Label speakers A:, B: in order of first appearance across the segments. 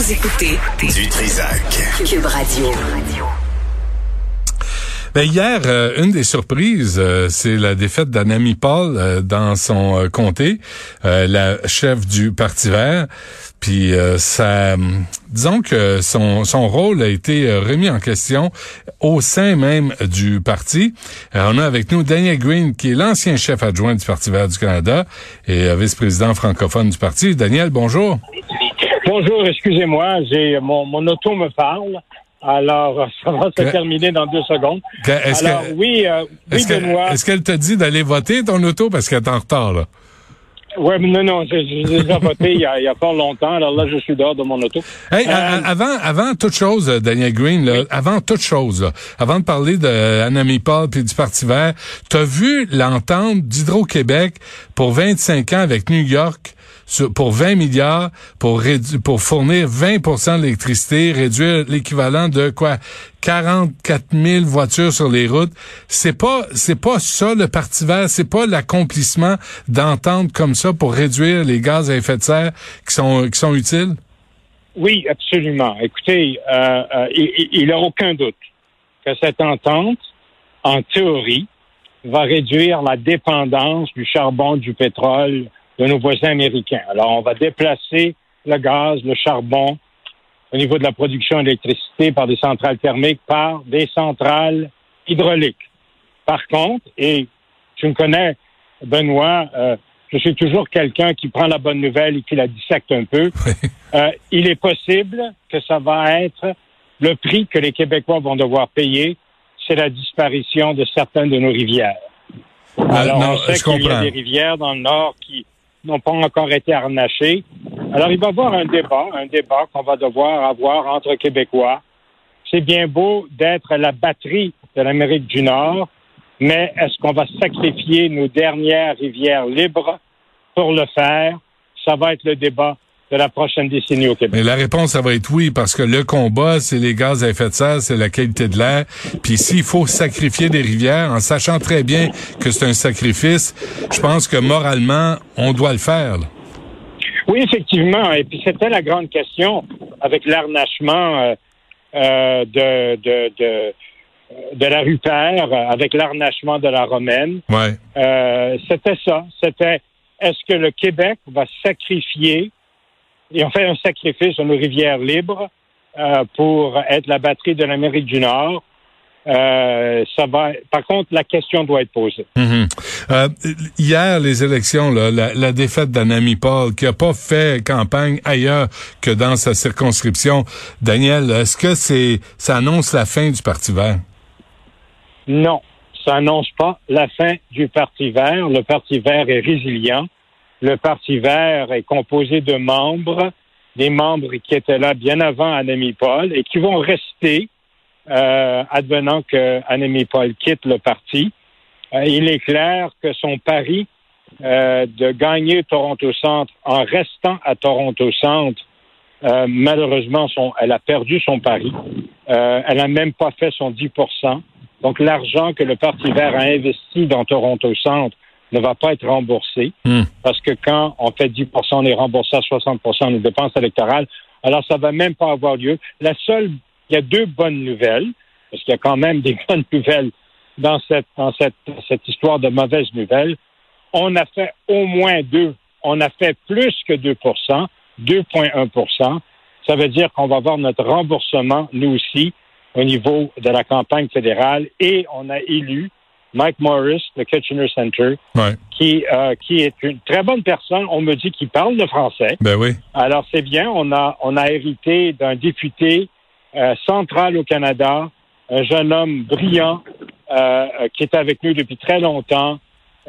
A: Vous écoutez
B: Du Trisac.
A: Cube Radio.
C: Ben hier, euh, une des surprises, euh, c'est la défaite d'Anami Paul euh, dans son comté, la chef du Parti vert. Puis ça, disons que son, son rôle a été remis en question au sein même du parti. on a avec nous Daniel Green, qui est l'ancien chef adjoint du Parti vert du Canada et vice-président francophone du parti. Daniel, bonjour.
D: Bonjour, excusez-moi, j'ai mon, mon auto me parle. Alors, ça va se terminer dans deux secondes. Alors, oui, euh, oui,
C: est-ce
D: Benoît.
C: Est-ce qu'elle t'a dit d'aller voter ton auto parce qu'elle est en retard, là?
D: Oui, mais non, non, j'ai déjà voté il y, a, il y a pas longtemps. Alors là, je suis dehors de mon auto.
C: Hey, avant, avant toute chose, Daniel Green, là, avant toute chose, là, avant de parler de Anami Paul puis du Parti vert, t'as vu l'entente d'Hydro-Québec pour 25 ans avec New York pour 20 milliards pour pour fournir 20% d'électricité, réduire l'équivalent de quoi? 44 000 voitures sur les routes. C'est pas c'est pas ça le parti vert, c'est pas l'accomplissement d'entendre comme ça pour réduire les gaz à effet de serre qui sont qui sont utiles?
D: Oui, absolument. Écoutez, euh, euh, il n'y a aucun doute que cette entente, en théorie, va réduire la dépendance du charbon, du pétrole, de nos voisins américains. Alors, on va déplacer le gaz, le charbon au niveau de la production d'électricité par des centrales thermiques, par des centrales hydrauliques. Par contre, et tu me connais, Benoît, euh, je suis toujours quelqu'un qui prend la bonne nouvelle et qui la dissecte un peu. Euh, il est possible que ça va être le prix que les Québécois vont devoir payer, c'est la disparition de certaines de nos rivières.
C: Ah, Alors, on sait
D: qu'il y a des rivières dans le nord qui n'ont pas encore été harnachés. Alors, il va y avoir un débat, un débat qu'on va devoir avoir entre Québécois. C'est bien beau d'être la batterie de l'Amérique du Nord, mais est-ce qu'on va sacrifier nos dernières rivières libres pour le faire? Ça va être le débat de la prochaine décennie au Québec?
C: Mais la réponse, ça va être oui, parce que le combat, c'est les gaz à effet de serre, c'est la qualité de l'air. Puis s'il faut sacrifier des rivières, en sachant très bien que c'est un sacrifice, je pense que moralement, on doit le faire.
D: Oui, effectivement. Et puis c'était la grande question avec l'arnachement euh, euh, de, de, de de la Rupert avec l'arnachement de la Romaine.
C: Ouais.
D: Euh, c'était ça. C'était est-ce que le Québec va sacrifier et on fait un sacrifice à nos rivières libres euh, pour être la batterie de l'Amérique du Nord. Euh, ça va. Par contre, la question doit être posée.
C: Mhm. Euh, hier, les élections, là, la, la, défaite d'Anami Paul, qui a pas fait campagne ailleurs que dans sa circonscription. Daniel, est-ce que c'est ça annonce la fin du Parti Vert?
D: Non, ça annonce pas la fin du Parti Vert. Le Parti Vert est résilient. Le Parti vert est composé de membres, des membres qui étaient là bien avant Annemie Paul et qui vont rester euh, advenant que Annemie Paul quitte le parti. Euh, il est clair que son pari euh, de gagner Toronto Centre en restant à Toronto Centre, euh, malheureusement, son, elle a perdu son pari. Euh, elle n'a même pas fait son 10% Donc, l'argent que le Parti vert a investi dans Toronto Centre ne va pas être remboursé
C: hmm.
D: parce que quand on fait 10% on est remboursé à 60% de nos dépenses électorales. Alors, ça va même pas avoir lieu. La seule, il y a deux bonnes nouvelles, parce qu'il y a quand même des bonnes nouvelles dans cette, dans cette, cette histoire de mauvaises nouvelles. On a fait au moins deux. On a fait plus que 2% 2,1% Ça veut dire qu'on va avoir notre remboursement, nous aussi, au niveau de la campagne fédérale, et on a élu Mike Morris de Kitchener Center, qui, euh, qui est une très bonne personne. On me dit qu'il parle le français.
C: Ben oui.
D: Alors c'est bien. On a, on a hérité d'un député euh, central au Canada, un jeune homme brillant euh, qui est avec nous depuis très longtemps,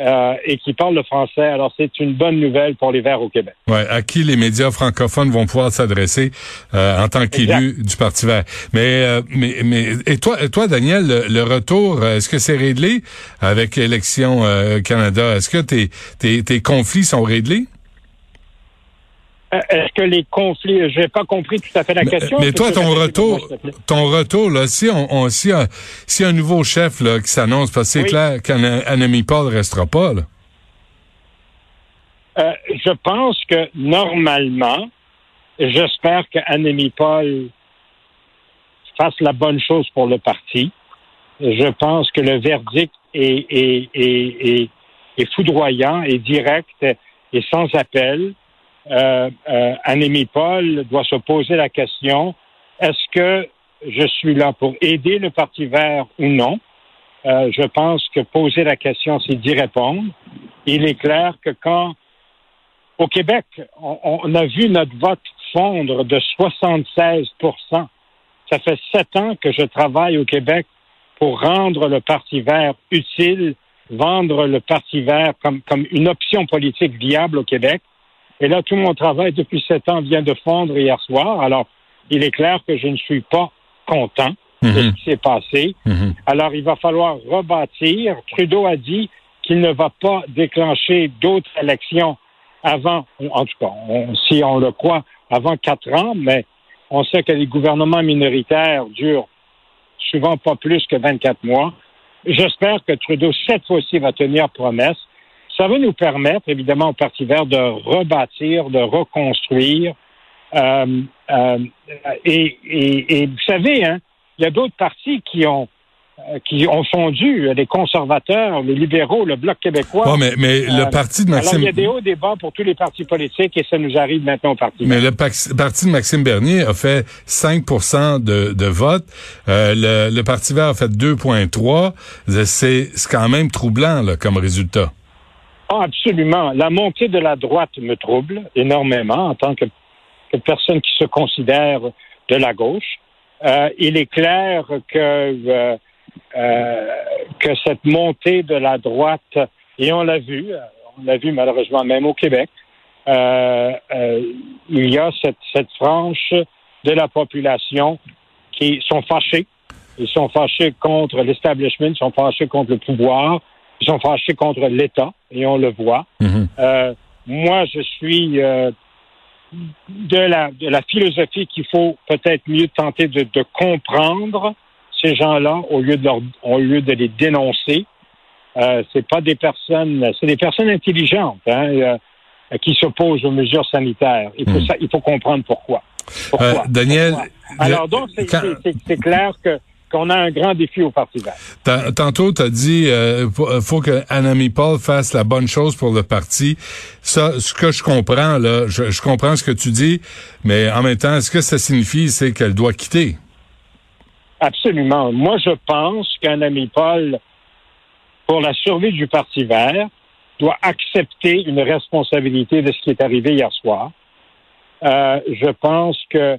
D: euh, et qui parle le français. Alors, c'est une bonne nouvelle pour les Verts au Québec.
C: Ouais, à qui les médias francophones vont pouvoir s'adresser euh, en tant qu'élu du Parti Vert. Mais, euh, mais, mais, et toi, toi, Daniel, le, retour, est-ce que c'est réglé avec Élections Canada? Est-ce que tes, tes, tes conflits sont réglés?
D: Euh, est-ce que les conflits, j'ai pas compris tout à fait la question.
C: Mais, toi, ton retour, ton retour, là, si on, on si, un, si un nouveau chef là, qui s'annonce, parce que c'est clair qu'un ami Paul restera pas, là.
D: Euh, je pense que normalement, J'espère qu'Annemie Paul fasse la bonne chose pour le parti. Je pense que le verdict est, est, est, est foudroyant et direct et sans appel. Euh, euh, Annemie Paul doit se poser la question est-ce que je suis là pour aider le Parti vert ou non? Euh, Je pense que poser la question, c'est d'y répondre. Il est clair que quand au Québec, on, a vu notre vote fondre de 76% Ça fait sept ans que je travaille au Québec pour rendre le Parti vert utile, vendre le Parti vert comme une option politique viable au Québec. Et là, tout mon travail depuis sept ans vient de fondre hier soir. Alors, il est clair que je ne suis pas content de ce
C: Mhm.
D: qui s'est passé.
C: Mhm.
D: Alors, il va falloir rebâtir. Trudeau a dit qu'il ne va pas déclencher d'autres élections avant, en tout cas, on- si on le croit, avant quatre ans, mais on sait que les gouvernements minoritaires durent souvent pas plus que 24 mois. J'espère que Trudeau, cette fois-ci, va tenir promesse. Ça va nous permettre, évidemment, au Parti vert de rebâtir, de reconstruire. Euh, euh, et, et- et vous savez, hein, il y a d'autres partis qui ont euh, qui ont fondu, les conservateurs, les libéraux, le Bloc québécois.
C: Ouais, mais, mais
D: Euh,
C: le parti de
D: Alors,
C: Maxime...
D: il y a des hauts débats pour tous les partis politiques et ça nous arrive maintenant au Parti
C: Mais le parti de Maxime Bernier a fait 5% de, de vote. Euh, le, le Parti vert a fait 2,3. C'est c'est quand même troublant là, comme résultat.
D: Ah, absolument. La montée de la droite me trouble énormément en tant que, personne qui se considère de la gauche. Euh, il est clair que, euh, euh, que cette montée de la droite, et on l'a vu, euh, on l'a vu malheureusement même au Québec, euh, euh, il y a cette, cette frange de la population qui sont fâchés. Ils sont fâchés contre l'establishment, ils sont fâchés contre le pouvoir, ils sont fâchés contre l'État, et on le voit.
C: Mhm.
D: Euh, moi, je suis euh, de, la, de la philosophie qu'il faut peut-être mieux tenter de, de comprendre ces gens-là au lieu de leur, au lieu de les dénoncer. Euh, c'est pas des personnes, c'est des personnes intelligentes hein, euh, qui s'opposent aux mesures sanitaires. Il faut,
C: Hmm.
D: ça, il faut comprendre pourquoi. Pourquoi?
C: Euh, Daniel,
D: Pourquoi? Alors donc,
C: quand-
D: c'est clair que qu'on a un grand défi au Parti vert.
C: Tan- Tantôt, tu as dit euh, faut, faut que Anami Paul fasse la bonne chose pour le parti. Ça, ce que je comprends, là, je, je comprends ce que tu dis, mais en même temps, ce que ça signifie, c'est qu'elle doit quitter?
D: Absolument. Moi, je pense qu'un ami Paul, pour la survie du Parti vert, doit accepter une responsabilité de ce qui est arrivé hier soir. Euh, je pense que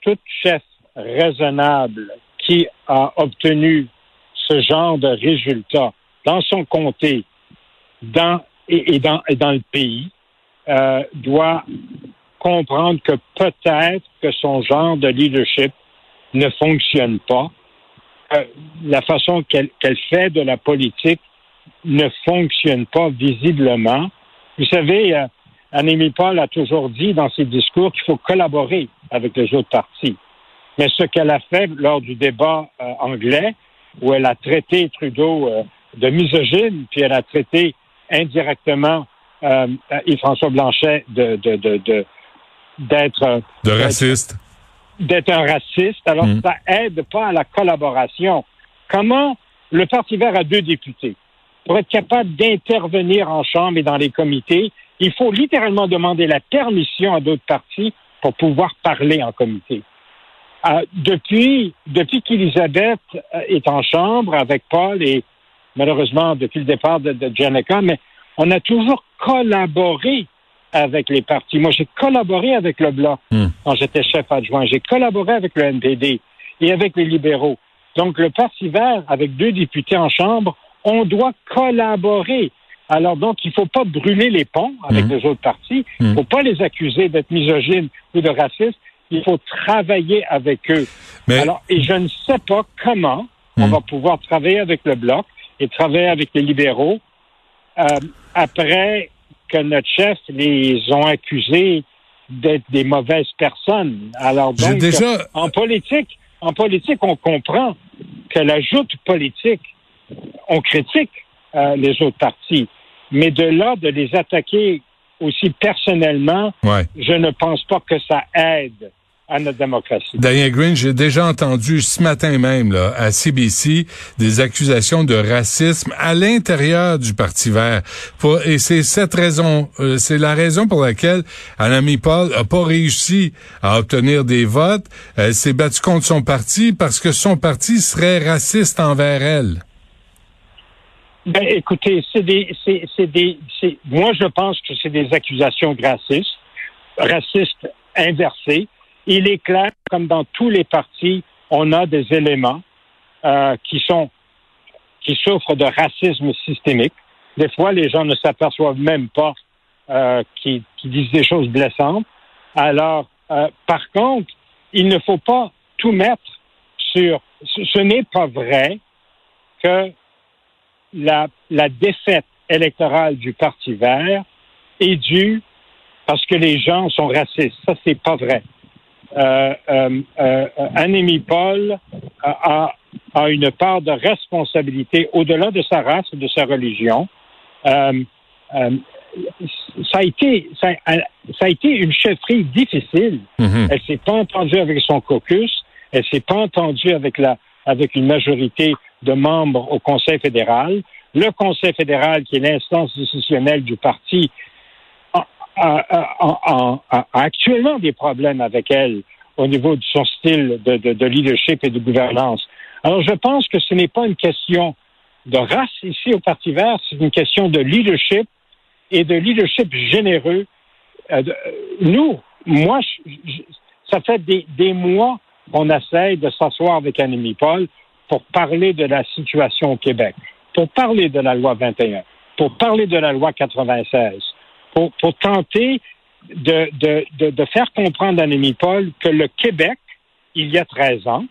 D: tout chef raisonnable qui a obtenu ce genre de résultat dans son comté dans, et, dans, et dans le pays euh, doit comprendre que peut-être que son genre de leadership ne fonctionne pas. Euh, la façon qu'elle qu'elle fait de la politique ne fonctionne pas visiblement. Vous savez, euh, Annemie Paul a toujours dit dans ses discours qu'il faut collaborer avec les autres partis. Mais ce qu'elle a fait lors du débat euh, anglais, où elle a traité Trudeau euh, de misogyne, puis elle a traité indirectement euh, Yves-François Blanchet de, de, de, de- d'être euh,
C: De raciste.
D: d'être un raciste. Alors,
C: Mm.
D: ça aide pas à la collaboration. Comment le Parti vert a deux députés? Pour être capable d'intervenir en Chambre et dans les comités, il faut littéralement demander la permission à d'autres partis pour pouvoir parler en comité. Euh, depuis depuis qu'Elisabeth euh, est en Chambre avec Paul et malheureusement depuis le départ de, de Janica, mais on a toujours collaboré avec les partis. Moi, j'ai collaboré avec le Bloc
C: Hmm.
D: quand j'étais chef adjoint. J'ai collaboré avec le NPD et avec les libéraux. Donc, le Parti vert, avec deux députés en Chambre, on doit collaborer. Alors, donc, il ne faut pas brûler les ponts avec
C: Mhm.
D: les autres partis. Il ne
C: Mhm.
D: faut pas les accuser d'être misogynes ou de racistes. Il faut travailler avec eux.
C: Mais
D: Alors, et je ne sais pas comment on
C: Mhm.
D: va pouvoir travailler avec le Bloc et travailler avec les libéraux euh, après que notre chef les ont accusés d'être des mauvaises personnes. Alors donc,
C: déjà...
D: en politique, en politique, on comprend que la joute politique, on critique euh, les autres partis, mais de là de les attaquer aussi personnellement,
C: Ouais.
D: je ne pense pas que ça aide à notre démocratie.
C: Daniel Green, j'ai déjà entendu ce matin même là, à CBC des accusations de racisme à l'intérieur du Parti vert. Pour- et c'est cette raison, euh, c'est la raison pour laquelle Anami Paul a pas réussi à obtenir des votes. Elle s'est battue contre son parti parce que son parti serait raciste envers elle.
D: Ben, écoutez, c'est des, c'est, c'est des, c'est, moi, je pense que c'est des accusations racistes, racistes inversées. Il est clair, comme dans tous les partis, on a des éléments euh, qui sont, qui souffrent de racisme systémique. Des fois, les gens ne s'aperçoivent même pas euh, qu'ils, disent des choses blessantes. Alors, euh, par contre, il ne faut pas tout mettre sur. Ce, ce n'est pas vrai que la, la défaite électorale du Parti vert est due parce que les gens sont racistes. Ça, c'est pas vrai. Euh, euh, euh, Annemie Paul a, a une part de responsabilité au-delà de sa race et de sa religion. Ça a été ça, a- ça a été une chefferie difficile.
C: Mhm.
D: Elle s'est pas entendue avec son caucus. Elle s'est pas entendue avec la avec une majorité de membres au Conseil fédéral. Le Conseil fédéral, qui est l'instance décisionnelle du parti, a, a- actuellement des problèmes avec elle au niveau de son style de, de- de leadership et de gouvernance. Alors, je pense que ce n'est pas une question de race ici au Parti vert, c'est une question de leadership et de leadership généreux. Euh, nous, moi, je- je- ça fait des, des mois qu'on essaye de s'asseoir avec Annemie Paul pour parler de la situation au Québec, pour parler de la loi 21, pour parler de la loi 96, pour, pour tenter de, de, de, de faire comprendre à Annemie Paul que le Québec, il y a 13 ans,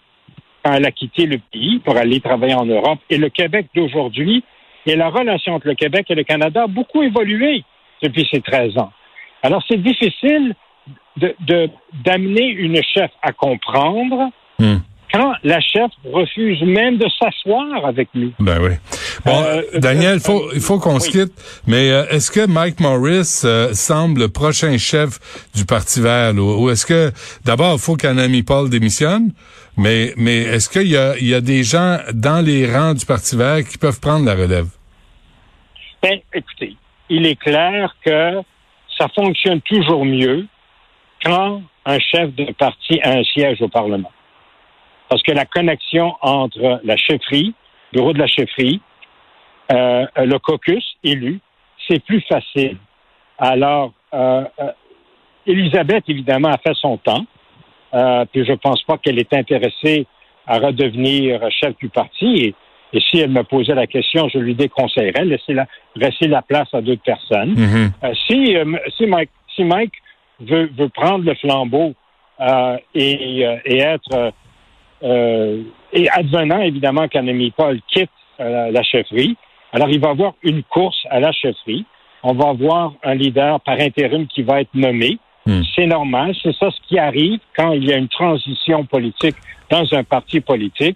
D: quand elle a quitté le pays pour aller travailler en Europe, et le Québec d'aujourd'hui, et la relation entre le Québec et le Canada a beaucoup évolué depuis ces 13 ans. Alors, c'est difficile de- d'amener une chef à comprendre
C: Hmm.
D: quand la chef refuse même de s'asseoir avec nous.
C: Ben oui. Bon,
D: Euh,
C: Daniel,
D: euh,
C: faut, il faut qu'on se quitte, mais euh, est-ce que Mike Morris euh, semble le prochain chef du Parti vert? là? Ou est-ce que, d'abord, il faut qu'Anami Paul démissionne, mais, mais est-ce qu'il y a, il y a des gens dans les rangs du Parti vert qui peuvent prendre la relève?
D: Ben, écoutez, il est clair que ça fonctionne toujours mieux quand un chef de parti a un siège au Parlement. Parce que la connexion entre la chefferie, le bureau de la chefferie, euh, le caucus élu, c'est plus facile. Alors, euh, euh, Elisabeth, évidemment, a fait son temps. Euh, puis je pense pas qu'elle est intéressée à redevenir chef du parti. Et, et si elle me posait la question, je lui déconseillerais, laisser la, laisser la place à d'autres personnes.
C: Mhm.
D: Euh, si, euh, si Mike, si Mike veut, veut prendre le flambeau euh, et, euh, et être euh, euh, et advenant évidemment qu'Annemie Paul quitte euh, la chefferie, alors il va y avoir une course à la chefferie. On va avoir un leader par intérim qui va être nommé.
C: Hmm.
D: C'est normal, c'est ça ce qui arrive quand il y a une transition politique dans un parti politique.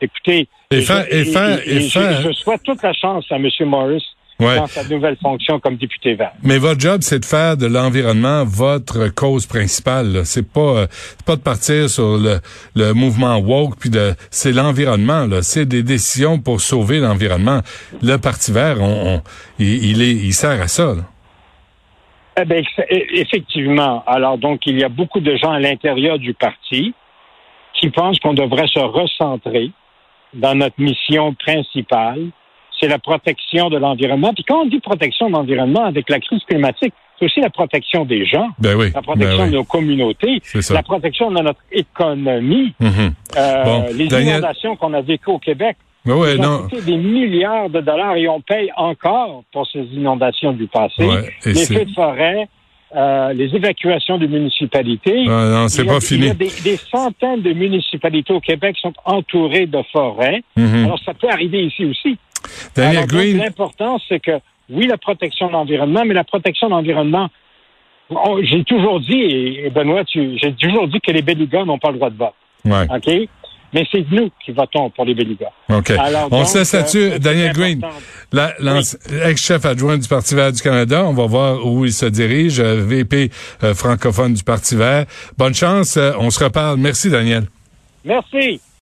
D: Écoutez,
C: Et
D: je-
C: faire- et faire- et
D: je-
C: faire-
D: je souhaite toute la chance à M. Morris
C: Ouais.
D: dans sa nouvelle fonction comme député vert.
C: Mais votre job, c'est de faire de l'environnement votre cause principale. C'est pas, euh, pas de partir sur le, le mouvement woke, puis de, c'est l'environnement. là. C'est des décisions pour sauver l'environnement. Le Parti Vert, on, on- il, il est, il sert à ça. là.
D: Eh bien, effectivement. Alors, donc, il y a beaucoup de gens à l'intérieur du parti qui pensent qu'on devrait se recentrer dans notre mission principale, c'est la protection de l'environnement. Puis quand on dit protection de l'environnement avec la crise climatique, c'est aussi la protection des gens,
C: Ben oui.
D: la protection
C: ben oui.
D: de nos communautés, la protection de notre économie,
C: Mhm.
D: euh,
C: Bon,
D: les
C: Daniel-
D: inondations qu'on a vécues au Québec.
C: Ben ouais,
D: ont
C: non.
D: coûté des milliards de dollars et on paye encore pour ces inondations du passé.
C: Ouais,
D: les feux de forêt, euh, les évacuations de municipalités.
C: Ah, non, c'est pas
D: Il y
C: fini.
D: a des, des centaines de municipalités au Québec qui sont entourées de forêts.
C: Mhm.
D: Alors, ça peut arriver ici aussi.
C: Daniel
D: Alors, donc,
C: Green,
D: L'important, c'est que, oui, la protection de l'environnement, mais la protection de l'environnement, on- j'ai toujours dit, et Benoît, tu- j'ai toujours dit que les Belligons n'ont pas le droit de vote.
C: ouais.
D: OK? mais c'est nous qui votons pour les bélugas.
C: OK. On se laisse là-dessus. Daniel Green, ex-chef adjoint du Parti vert du Canada. On va voir où il se dirige. VP francophone du Parti vert. Bonne chance. on se reparle. Merci, Daniel.
D: Merci.